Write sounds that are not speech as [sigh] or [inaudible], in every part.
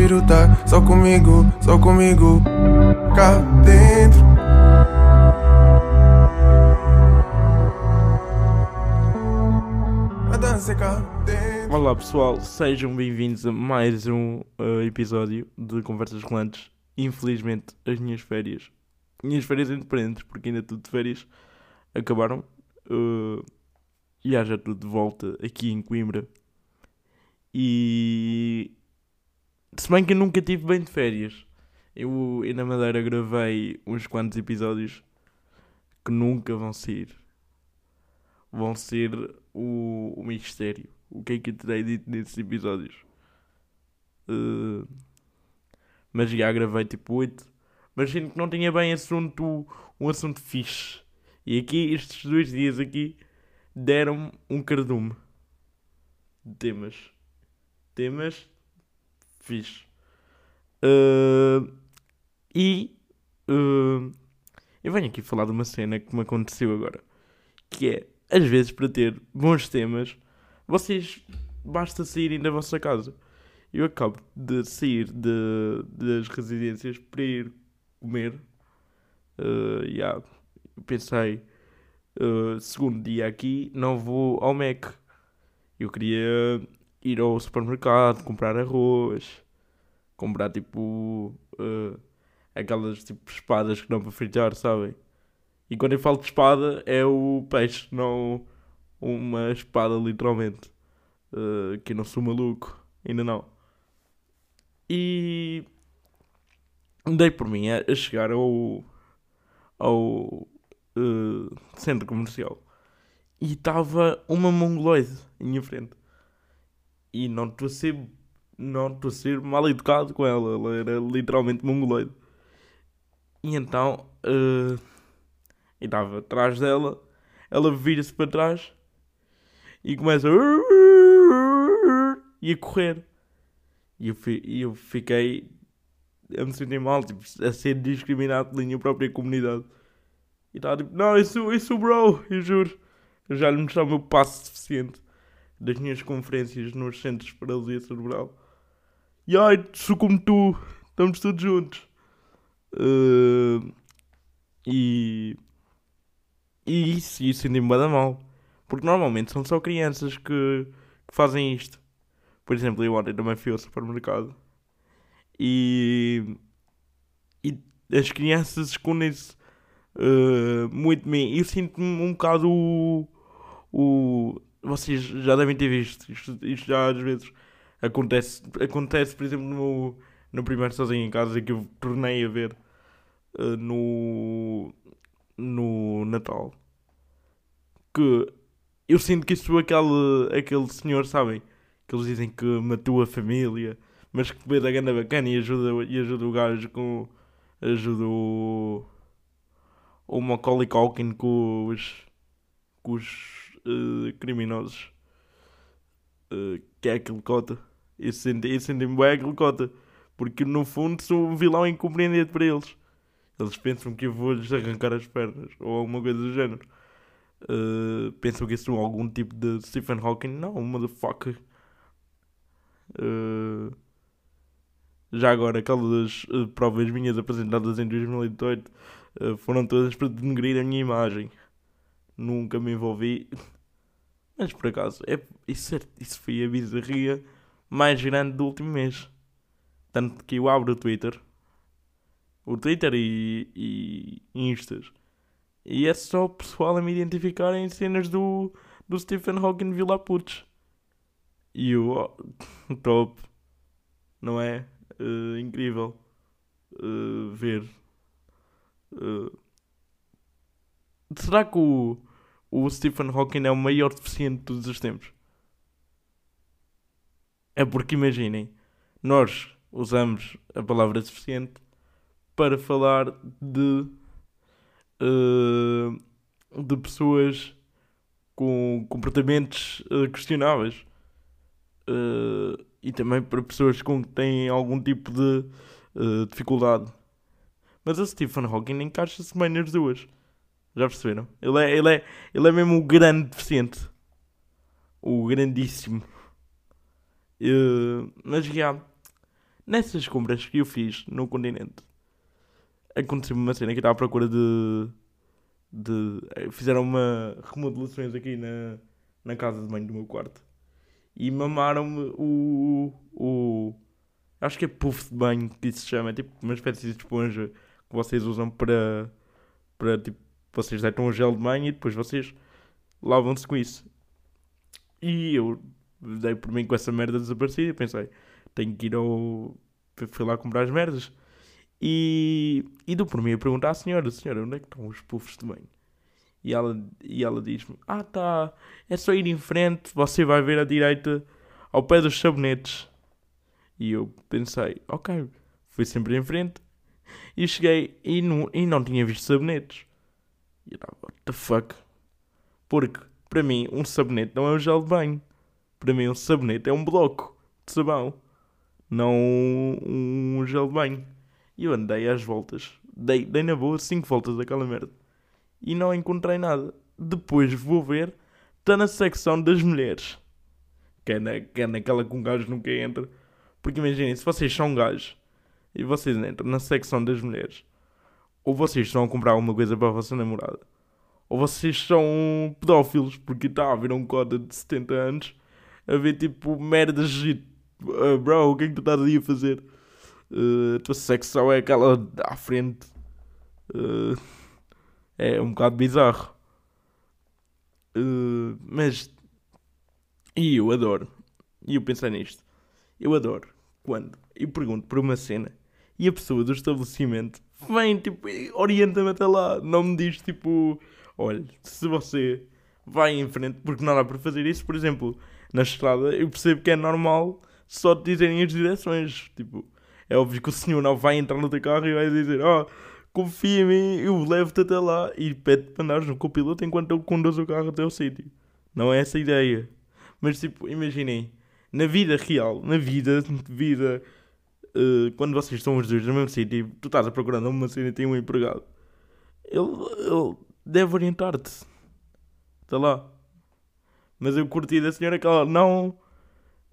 prefiro estar só comigo, só comigo. Cá dentro. A dança é cá dentro. Olá pessoal, sejam bem-vindos a mais um uh, episódio de Conversas Rolantes. Infelizmente, as minhas férias, minhas férias independentes, porque ainda tudo de férias, acabaram. Uh, e há já tudo de volta aqui em Coimbra. E se bem que eu nunca tive bem de férias, eu, eu na Madeira gravei uns quantos episódios que nunca vão sair. Vão ser o, o mistério. O que é que eu terei dito nesses episódios? Uh, mas já gravei tipo 8. Mas sinto que não tinha bem assunto, um assunto fixe. E aqui, estes dois dias aqui, deram um cardume de temas. Temas fixe. Uh, e uh, eu venho aqui falar de uma cena que me aconteceu agora. Que é, às vezes, para ter bons temas, vocês basta saírem da vossa casa. Eu acabo de sair de, das residências para ir comer. Uh, yeah, pensei, uh, segundo dia aqui, não vou ao Mac. Eu queria ir ao supermercado, comprar arroz, comprar tipo uh, aquelas tipo espadas que dão para fritar, sabem? E quando eu falo de espada é o peixe, não uma espada literalmente. Uh, que eu não sou maluco, ainda não. E dei por mim a, a chegar ao, ao uh, centro comercial e estava uma mongoloide em minha frente. E não estou a ser não estou a ser mal educado com ela, ela era literalmente mongoloide. E então, uh, eu estava atrás dela, ela vira-se para trás e começa a... e a correr. E eu, fi, eu fiquei a me sentir mal, tipo, a ser discriminado pela minha própria comunidade. E estava tipo, não, eu sou bro, eu juro. Eu já lhe mostrei o meu passo suficiente das minhas conferências nos centros de paralisia cerebral. Ai, sou como tu, estamos todos juntos. Uh, e. E isso, isso ainda me bada mal. Porque normalmente são só crianças que, que fazem isto. Por exemplo, eu ontem também fui ao supermercado. E. E as crianças escondem-se uh, muito mim. Eu sinto-me um bocado o, o. Vocês já devem ter visto isto, isto já às vezes Acontece, acontece por exemplo, no, no primeiro Sozinho em Casa que eu tornei a ver uh, no, no Natal. Que eu sinto que sou aquele, aquele senhor, sabem? Que eles dizem que matou a família, mas que vê da ganda bacana e ajuda, e ajuda o gajo com. ajuda o. o Macaulay Culkin com os. com os uh, criminosos. Uh, que é aquele cota. Eu senti-me senti bem cota. Porque no fundo sou um vilão incompreendido para eles. Eles pensam que eu vou-lhes arrancar as pernas ou alguma coisa do género. Uh, pensam que eu sou algum tipo de Stephen Hawking. Não, motherfucker. Uh, já agora, aquelas uh, provas minhas apresentadas em 2018 uh, foram todas para denegrir a minha imagem. Nunca me envolvi. [laughs] Mas por acaso, é, isso, é, isso foi a bizarria mais grande do último mês. Tanto que eu abro o Twitter, o Twitter e, e Instas, e é só o pessoal a me identificar em cenas do, do Stephen Hawking Villa Putz. E o [laughs] top, não é? Uh, incrível uh, ver. Uh, será que o, o Stephen Hawking é o maior deficiente de todos os tempos? É porque imaginem, nós usamos a palavra deficiente para falar de, uh, de pessoas com comportamentos uh, questionáveis uh, e também para pessoas com que têm algum tipo de dificuldade. Mas o Stephen Hawking encaixa-se bem nas duas. Já perceberam? Ele é, ele, é, ele é mesmo o grande deficiente. O grandíssimo. Uh, mas já. nessas compras que eu fiz no continente, aconteceu-me uma cena que estava à procura de. de fizeram uma remodelações aqui na, na casa de banho do meu quarto e mamaram-me o, o. Acho que é puff de banho que isso se chama, é tipo uma espécie de esponja que vocês usam para. para tipo. Vocês deitam um gel de banho e depois vocês lavam-se com isso. E eu dei por mim com essa merda desaparecida e pensei, tenho que ir ao. Fui lá comprar as merdas. E, e dou por mim a perguntar à senhora: Senhora, onde é que estão os puffs de banho? E ela, e ela diz-me: Ah, tá, é só ir em frente, você vai ver à direita, ao pé dos sabonetes. E eu pensei: Ok, fui sempre em frente. E cheguei e não, e não tinha visto sabonetes. E eu estava: What the fuck? Porque, para mim, um sabonete não é um gel de banho. Para mim, um sabonete é um bloco de sabão, não um gel de banho. E eu andei às voltas, dei, dei na boa 5 voltas daquela merda e não encontrei nada. Depois vou ver, está na secção das mulheres, que é, na, que é naquela que um gajo nunca entra. Porque imaginem, se vocês são gajos e vocês entram na secção das mulheres, ou vocês estão a comprar alguma coisa para a vossa namorada, ou vocês são pedófilos, porque está a haver um cota de 70 anos a ver tipo merdas de uh, bro, o que é que tu estás aí a fazer? Uh, a tua secção é aquela à frente. Uh, é um bocado bizarro. Uh, mas. E eu adoro. E eu pensei nisto. Eu adoro quando eu pergunto por uma cena e a pessoa do estabelecimento vem, tipo, orienta-me até lá. Não me diz, tipo, olha, se você vai em frente, porque não dá para fazer isso, por exemplo, na estrada, eu percebo que é normal só te dizerem as direções. Tipo, é óbvio que o senhor não vai entrar no teu carro e vai dizer. Oh, confia em mim, eu levo-te até lá e pede para andares no copiloto enquanto eu conduzo o carro até o sítio. Não é essa a ideia. Mas tipo, imaginem, na vida real, na vida, vida, uh, quando vocês estão os dois no mesmo sítio, tu estás a procurando uma cena e tem um empregado, ele, ele deve orientar-te. Está lá. Mas eu curti da senhora que ela não.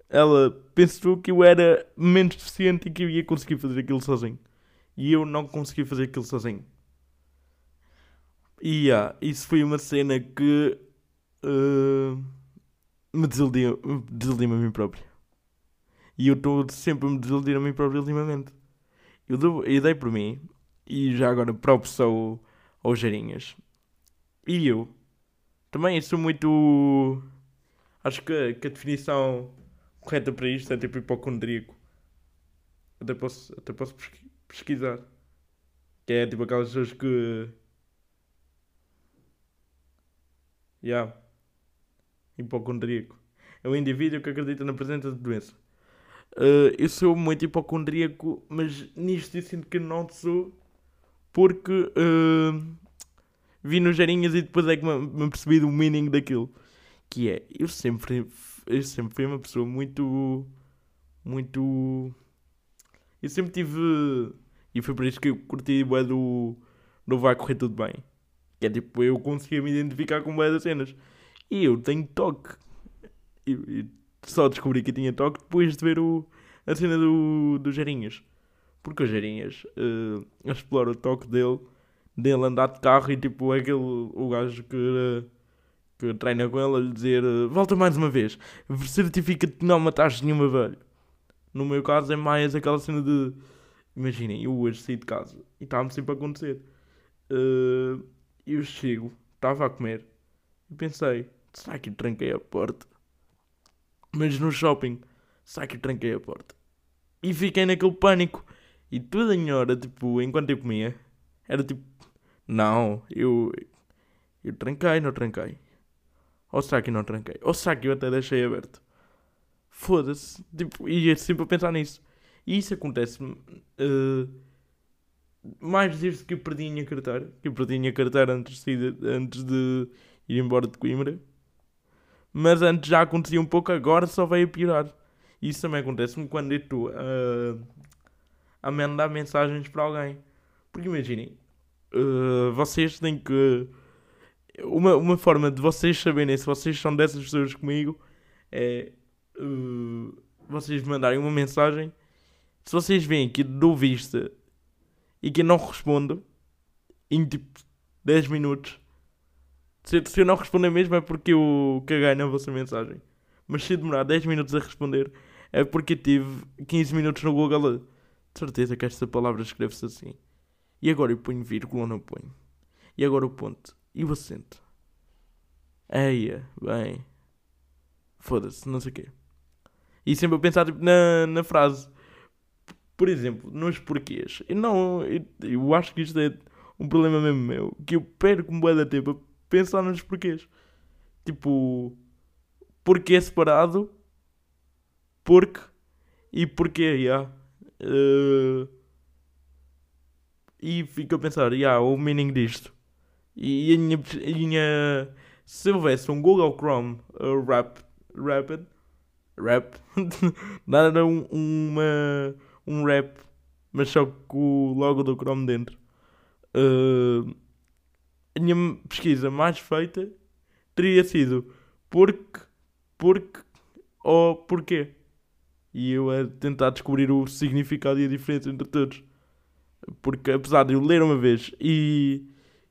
Ela pensou que eu era menos deficiente e que eu ia conseguir fazer aquilo sozinho e eu não consegui fazer aquilo sozinho. E yeah, isso foi uma cena que uh, me desiludiu, desiludiu a mim próprio. E eu estou sempre a me desiludir a mim próprio ultimamente. Eu, dou, eu dei por mim, e já agora próprio sou aos Jarinhas. E eu também sou muito. Acho que, que a definição correta para isto é tipo hipocondríaco. Até posso, até posso pesquisar. Que é tipo aquelas pessoas que. Yeah. Hipocondríaco. É um indivíduo que acredita na presença de doença. Uh, eu sou muito hipocondríaco, mas nisto eu sinto que não sou porque uh, vi nos Jarinhas e depois é que me, me percebi do meaning daquilo. Que é, eu sempre, eu sempre fui uma pessoa muito. Muito eu sempre tive. E foi por isso que eu curti bué do. do Vai Correr Tudo Bem. Que é tipo, eu conseguia me identificar com bué das cenas. E eu tenho toque. E, só descobri que tinha toque depois de ver o, a cena do, do Gerinhas. Porque o Gerinhas uh, explora o toque dele, dele andar de carro e tipo, é aquele o gajo que. Uh, que treina com ele a lhe dizer volta mais uma vez, certifica-te que não mataste nenhuma velha. No meu caso é mais aquela cena de. Imaginem, eu hoje saí de casa e estava-me sempre a acontecer. Uh, eu chego, estava a comer e pensei: será que tranquei a porta? Mas no shopping, será que tranquei a porta? E fiquei naquele pânico. E toda em hora, tipo, enquanto eu comia, era tipo: não, eu. Eu tranquei, não tranquei. Ou será que não tranquei? Ou será que eu até deixei aberto? Foda-se. Tipo, e é sempre a pensar nisso. E isso acontece uh, mais desde que eu perdi a minha carteira. Que eu perdi a minha carteira antes de, antes de ir embora de Coimbra. Mas antes já acontecia um pouco, agora só veio a piorar. Isso também acontece-me quando eu estou uh, a mandar mensagens para alguém. Porque imaginem, uh, vocês têm que. Uma, uma forma de vocês saberem se vocês são dessas pessoas comigo é uh, vocês mandarem uma mensagem Se vocês veem que dou vista e que não respondo em tipo 10 minutos, se, se eu não responder mesmo é porque eu caguei na vossa mensagem. Mas se demorar 10 minutos a responder é porque tive 15 minutos no Google. De certeza que esta palavra escreve-se assim. E agora eu ponho vírgula ou não ponho? E agora o ponto? E o acento? Eia, bem. Foda-se, não sei o quê. E sempre a pensar tipo, na, na frase. Por exemplo, nos porquês. Eu não. Eu, eu acho que isto é um problema mesmo meu. Que eu perco um bom tempo a pensar nos porquês. Tipo. Porquê separado? Porque. E porquê, já. Yeah. Uh, e fico a pensar, yeah, o meaning disto. E, e a minha, a minha, se houvesse um Google Chrome uh, rap, Rapid, rap, [laughs] nada um, uma, um rap, mas só com o logo do Chrome dentro. Uh, a minha pesquisa mais feita teria sido porque, porque ou porquê. E eu a tentar descobrir o significado e a diferença entre todos. Porque apesar de eu ler uma vez e,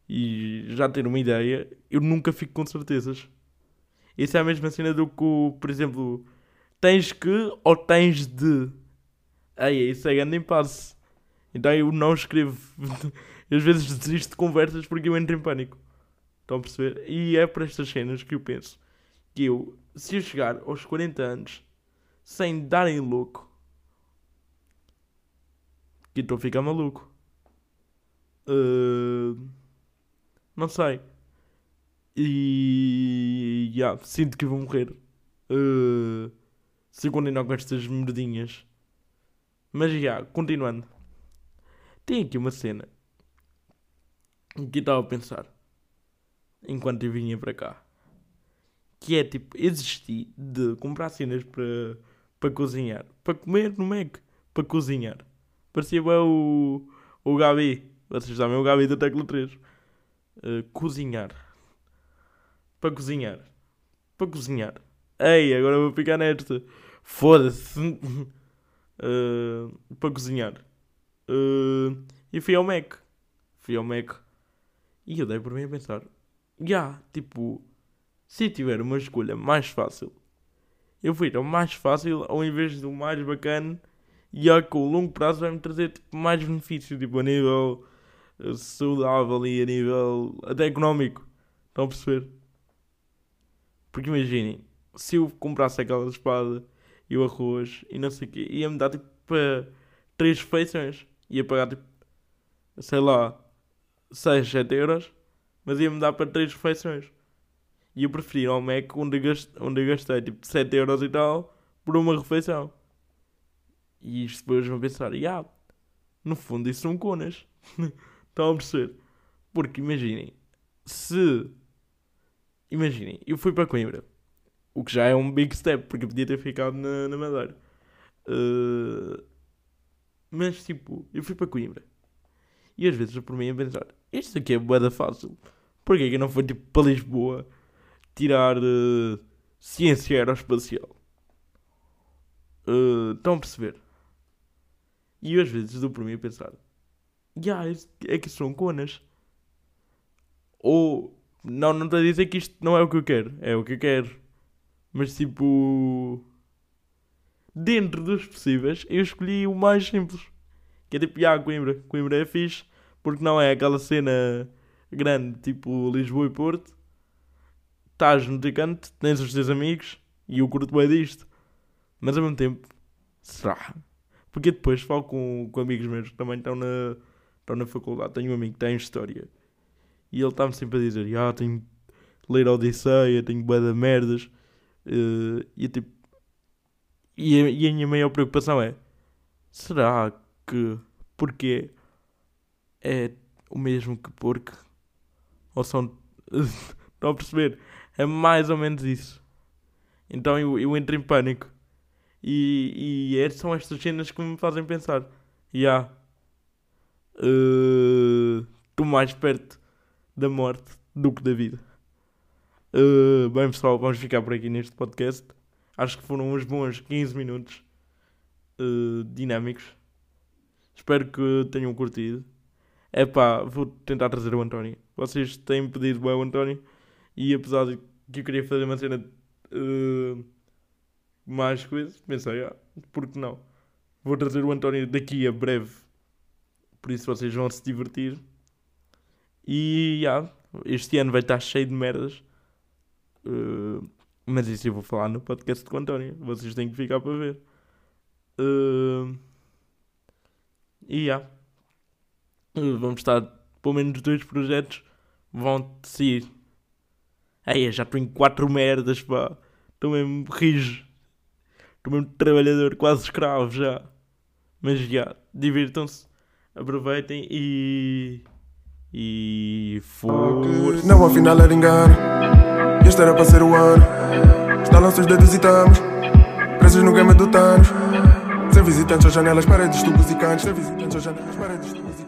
e já ter uma ideia, eu nunca fico com certezas. Isso é a mesma cena do que, por exemplo, tens que ou tens de. Aí, isso é grande impasse. Então eu não escrevo. [laughs] às vezes desisto de conversas porque eu entro em pânico. Estão a perceber? E é para estas cenas que eu penso que eu, se eu chegar aos 40 anos sem darem louco, que estou a ficar maluco. Uh, não sei. E yeah, sinto que vou morrer. Uh, se continuar com estas merdinhas. Mas já, yeah, continuando. Tem aqui uma cena que estava a pensar enquanto eu vinha para cá. Que é tipo, existi de comprar cenas para, para cozinhar. Para comer no Mac. Para cozinhar. Parecia bem o, o Gabi. Vocês sabem, o Gabi do Tecla 3. Eh, cozinhar. Para cozinhar. Para cozinhar. Ei, agora vou ficar nesta. Foda-se. Uh, [laughs] para cozinhar. Uh, e fui ao Mac. Fui ao Mac. E eu dei por mim a pensar. Já, yeah, tipo, se tiver uma escolha mais fácil, eu fui ao mais fácil ao invés do mais bacana e a que o longo prazo vai-me trazer tipo, mais benefícios, tipo, a nível saudável e a nível até económico. Estão a perceber? Porque imaginem, se eu comprasse aquela espada e o arroz e não sei o quê, ia-me dar tipo para 3 refeições. Ia pagar tipo, sei lá, 6, 7 euros, mas ia-me dar para 3 refeições. E eu preferia ao Mac onde gastei, onde gastei tipo 7 euros e tal por uma refeição. E isto depois vão pensar, yeah, no fundo isso são conas. [laughs] Estão a perceber? Porque imaginem, se. Imaginem, eu fui para Coimbra. O que já é um big step, porque eu podia ter ficado na, na Madeira. Uh, mas tipo, eu fui para Coimbra. E às vezes eu por mim a pensar, isto aqui é boeda fácil. Porquê que não foi tipo para Lisboa tirar uh, ciência aeroespacial? Uh, estão a perceber? E eu às vezes dou por mim a pensar: yeah, é que são conas. Ou, não, não estou a dizer que isto não é o que eu quero, é o que eu quero. Mas tipo, dentro dos possíveis, eu escolhi o mais simples. Que é tipo, ah, Coimbra. Coimbra é fixe, porque não é aquela cena grande, tipo Lisboa e Porto. Estás no ticante, tens os teus amigos e eu curto bem disto. Mas ao mesmo tempo, será? Porque depois falo com, com amigos meus que também estão na, estão na faculdade. Tenho um amigo que tem História. E ele está-me sempre a dizer: ah, tenho de ler Odisseia, tenho bué de merdas. Uh, e, tipo, e, a, e a minha maior preocupação é: será que porque é o mesmo que porque? Ou são. [laughs] Estão a perceber? É mais ou menos isso. Então eu, eu entro em pânico. E, e é, são estas cenas que me fazem pensar. Ya. Yeah. Uh, estou mais perto da morte do que da vida. Uh, bem, pessoal, vamos ficar por aqui neste podcast. Acho que foram uns bons 15 minutos uh, dinâmicos. Espero que tenham curtido. É pá, vou tentar trazer o António. Vocês têm pedido bem o António. E apesar de que eu queria fazer uma cena uh, mais coisas, pensei, ah, por que não? Vou trazer o António daqui a breve. Por isso vocês vão se divertir. E yeah, este ano vai estar cheio de merdas. Uh, mas isso eu vou falar no podcast com o António. Vocês têm que ficar para ver. Uh, e yeah. uh, vamos estar pelo menos dois projetos vão sair. Aí já em quatro merdas. Estou mesmo rijo. Estou mesmo trabalhador, quase escravo já. Mas já, divirtam-se, aproveitem e. E. Força. Não, afinal era engano. Este era para ser o ano. Estalam-se os dedos e estamos presos no game do Thanos. Sem visitantes às janelas, paredes, tubos e cantos. Sem visitantes às janelas, paredes, tubos e cantos.